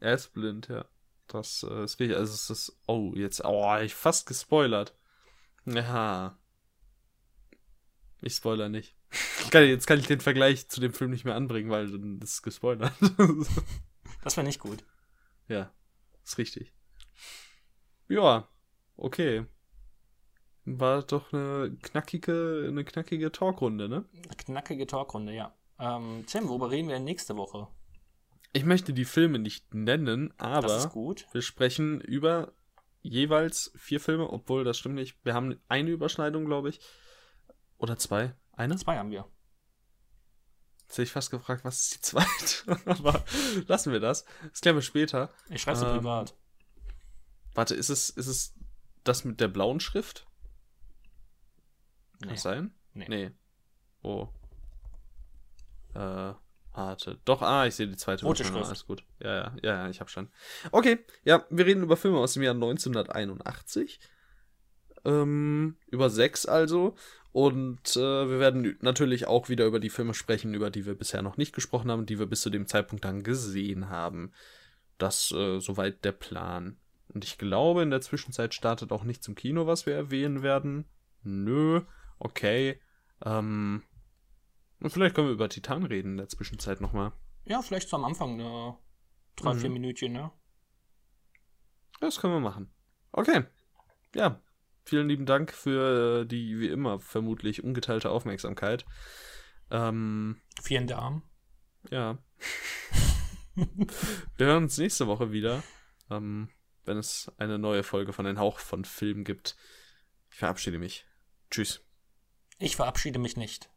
Er ist blind, ja. Das äh, ist richtig. Also es ist. Oh, jetzt. Oh, ich fast gespoilert. Ja. Ich spoiler nicht. Ich kann, jetzt kann ich den Vergleich zu dem Film nicht mehr anbringen, weil dann ist es gespoilert. Das wäre nicht gut. ja, ist richtig. Ja, okay. War doch eine knackige, eine knackige Talkrunde, ne? Eine knackige Talkrunde, ja. Ähm, Tim, worüber reden wir denn nächste Woche? Ich möchte die Filme nicht nennen, aber wir sprechen über jeweils vier Filme, obwohl das stimmt nicht. Wir haben eine Überschneidung, glaube ich. Oder zwei. Eine? Zwei haben wir. Jetzt hätte ich fast gefragt, was ist die zweite? aber lassen wir das. Das klären wir später. Ich schreibe sie Ähm, privat. Warte, ist es, ist es das mit der blauen Schrift? Kann Nee. das sein? Nee. Nee. Oh. Äh, warte. Doch, ah, ich sehe die zweite Rote Überschneidung. Schrift. Alles gut. Ja, ja, ja, ja, ich hab schon. Okay, ja, wir reden über Filme aus dem Jahr 1981. Ähm, über sechs also. Und äh, wir werden natürlich auch wieder über die Filme sprechen, über die wir bisher noch nicht gesprochen haben, die wir bis zu dem Zeitpunkt dann gesehen haben. Das äh, soweit der Plan. Und ich glaube, in der Zwischenzeit startet auch nichts im Kino, was wir erwähnen werden. Nö, okay. Ähm, und vielleicht können wir über Titan reden in der Zwischenzeit nochmal. Ja, vielleicht so am Anfang, ne? Drei, Mhm. vier Minütchen, ne? Das können wir machen. Okay. Ja. Vielen lieben Dank für die, wie immer, vermutlich ungeteilte Aufmerksamkeit. Ähm, Vielen Darm. ja. wir hören uns nächste Woche wieder, ähm, wenn es eine neue Folge von Den Hauch von Film gibt. Ich verabschiede mich. Tschüss. Ich verabschiede mich nicht.